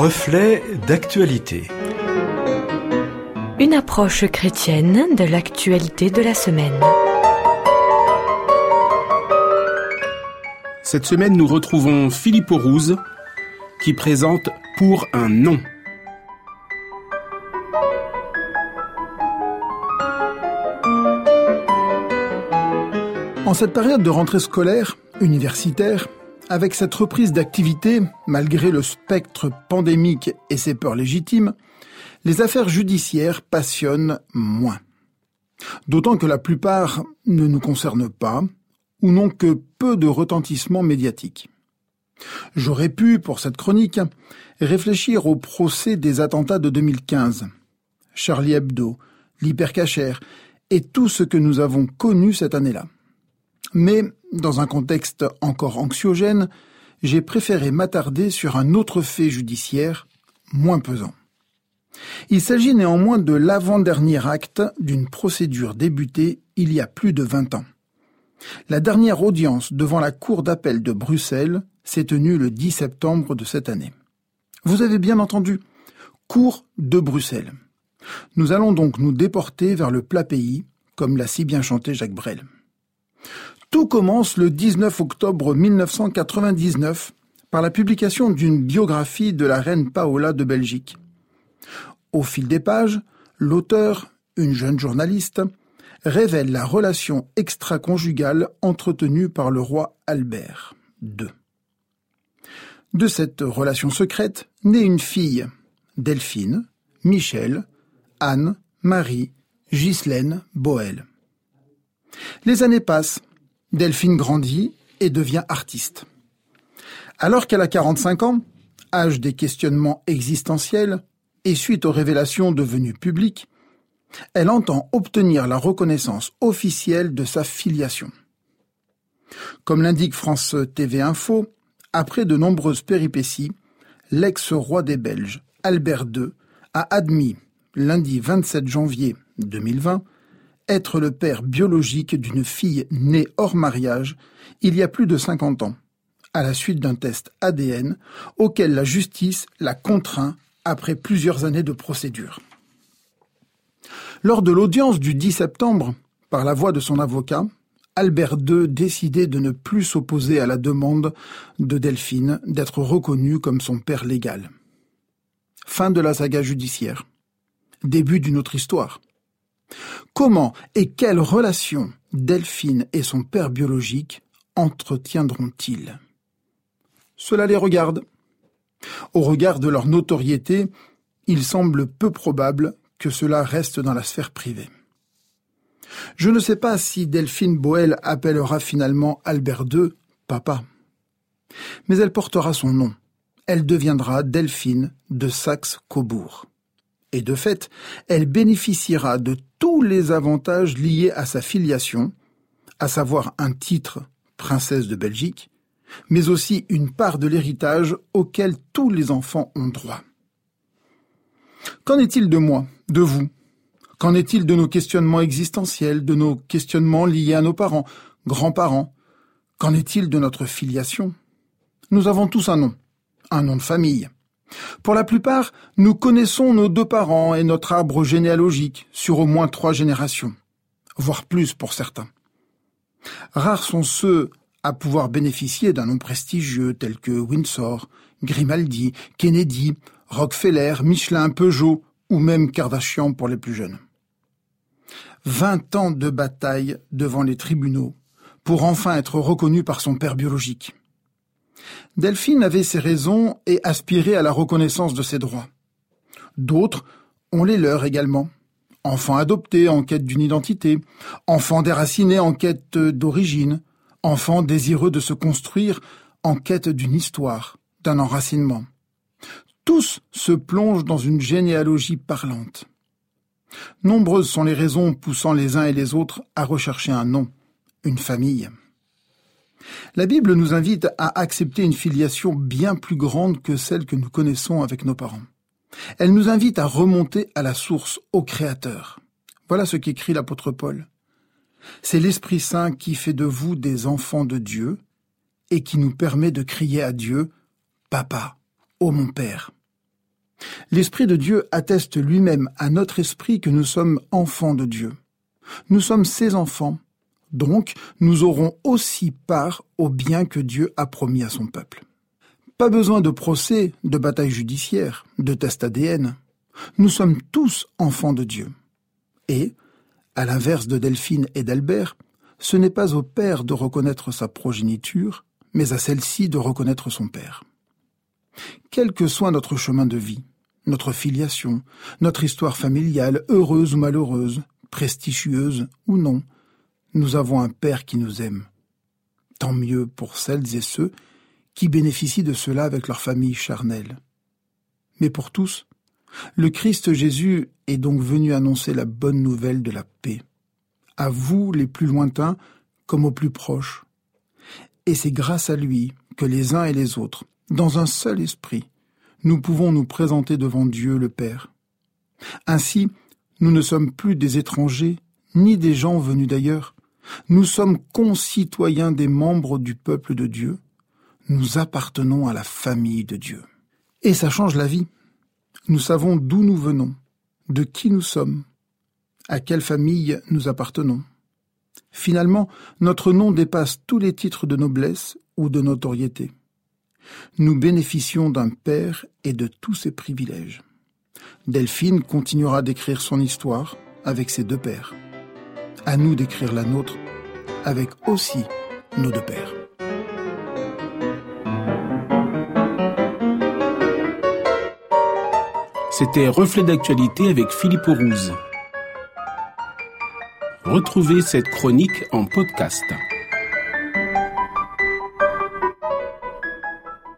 Reflet d'actualité. Une approche chrétienne de l'actualité de la semaine. Cette semaine, nous retrouvons Philippe Aurouze qui présente Pour un nom. En cette période de rentrée scolaire, universitaire, avec cette reprise d'activité, malgré le spectre pandémique et ses peurs légitimes, les affaires judiciaires passionnent moins. D'autant que la plupart ne nous concernent pas, ou n'ont que peu de retentissement médiatique. J'aurais pu, pour cette chronique, réfléchir au procès des attentats de 2015, Charlie Hebdo, l'hypercachère, et tout ce que nous avons connu cette année-là. Mais, dans un contexte encore anxiogène, j'ai préféré m'attarder sur un autre fait judiciaire, moins pesant. Il s'agit néanmoins de l'avant-dernier acte d'une procédure débutée il y a plus de vingt ans. La dernière audience devant la Cour d'appel de Bruxelles s'est tenue le 10 septembre de cette année. Vous avez bien entendu, Cour de Bruxelles. Nous allons donc nous déporter vers le plat pays, comme l'a si bien chanté Jacques Brel. Tout commence le 19 octobre 1999 par la publication d'une biographie de la reine Paola de Belgique. Au fil des pages, l'auteur, une jeune journaliste, révèle la relation extra-conjugale entretenue par le roi Albert II. De cette relation secrète naît une fille, Delphine, Michel, Anne, Marie, Ghislaine, Boel. Les années passent Delphine grandit et devient artiste. Alors qu'elle a 45 ans, âge des questionnements existentiels, et suite aux révélations devenues publiques, elle entend obtenir la reconnaissance officielle de sa filiation. Comme l'indique France TV Info, après de nombreuses péripéties, l'ex-roi des Belges, Albert II, a admis, lundi 27 janvier 2020, être le père biologique d'une fille née hors mariage il y a plus de 50 ans, à la suite d'un test ADN auquel la justice l'a contraint après plusieurs années de procédure. Lors de l'audience du 10 septembre, par la voix de son avocat, Albert II décidait de ne plus s'opposer à la demande de Delphine d'être reconnue comme son père légal. Fin de la saga judiciaire. Début d'une autre histoire. Comment et quelle relation Delphine et son père biologique entretiendront-ils? Cela les regarde. Au regard de leur notoriété, il semble peu probable que cela reste dans la sphère privée. Je ne sais pas si Delphine Boel appellera finalement Albert II papa. Mais elle portera son nom. Elle deviendra Delphine de Saxe-Cobourg et de fait, elle bénéficiera de tous les avantages liés à sa filiation, à savoir un titre princesse de Belgique, mais aussi une part de l'héritage auquel tous les enfants ont droit. Qu'en est-il de moi, de vous? Qu'en est-il de nos questionnements existentiels, de nos questionnements liés à nos parents, grands-parents? Qu'en est-il de notre filiation? Nous avons tous un nom, un nom de famille, pour la plupart, nous connaissons nos deux parents et notre arbre généalogique sur au moins trois générations, voire plus pour certains. Rares sont ceux à pouvoir bénéficier d'un nom prestigieux tel que Windsor, Grimaldi, Kennedy, Rockefeller, Michelin, Peugeot ou même Kardashian pour les plus jeunes. Vingt ans de bataille devant les tribunaux pour enfin être reconnu par son père biologique. Delphine avait ses raisons et aspirait à la reconnaissance de ses droits. D'autres ont les leurs également. Enfants adoptés en quête d'une identité, enfants déracinés en quête d'origine, enfants désireux de se construire en quête d'une histoire, d'un enracinement. Tous se plongent dans une généalogie parlante. Nombreuses sont les raisons poussant les uns et les autres à rechercher un nom, une famille. La Bible nous invite à accepter une filiation bien plus grande que celle que nous connaissons avec nos parents. Elle nous invite à remonter à la source, au Créateur. Voilà ce qu'écrit l'apôtre Paul. C'est l'Esprit Saint qui fait de vous des enfants de Dieu et qui nous permet de crier à Dieu Papa, ô mon Père. L'Esprit de Dieu atteste lui-même à notre esprit que nous sommes enfants de Dieu. Nous sommes ses enfants, donc nous aurons aussi part au bien que Dieu a promis à son peuple. Pas besoin de procès, de bataille judiciaire, de test ADN. Nous sommes tous enfants de Dieu. Et, à l'inverse de Delphine et d'Albert, ce n'est pas au Père de reconnaître sa progéniture, mais à celle-ci de reconnaître son Père. Quel que soit notre chemin de vie, notre filiation, notre histoire familiale, heureuse ou malheureuse, prestigieuse ou non, nous avons un Père qui nous aime. Tant mieux pour celles et ceux qui bénéficient de cela avec leur famille charnelle. Mais pour tous, le Christ Jésus est donc venu annoncer la bonne nouvelle de la paix, à vous les plus lointains comme aux plus proches. Et c'est grâce à lui que les uns et les autres, dans un seul esprit, nous pouvons nous présenter devant Dieu le Père. Ainsi, nous ne sommes plus des étrangers, ni des gens venus d'ailleurs. Nous sommes concitoyens des membres du peuple de Dieu. Nous appartenons à la famille de Dieu. Et ça change la vie. Nous savons d'où nous venons, de qui nous sommes, à quelle famille nous appartenons. Finalement, notre nom dépasse tous les titres de noblesse ou de notoriété. Nous bénéficions d'un père et de tous ses privilèges. Delphine continuera d'écrire son histoire avec ses deux pères. À nous d'écrire la nôtre avec aussi nos deux pères. C'était Reflet d'actualité avec Philippe Rouze. Retrouvez cette chronique en podcast.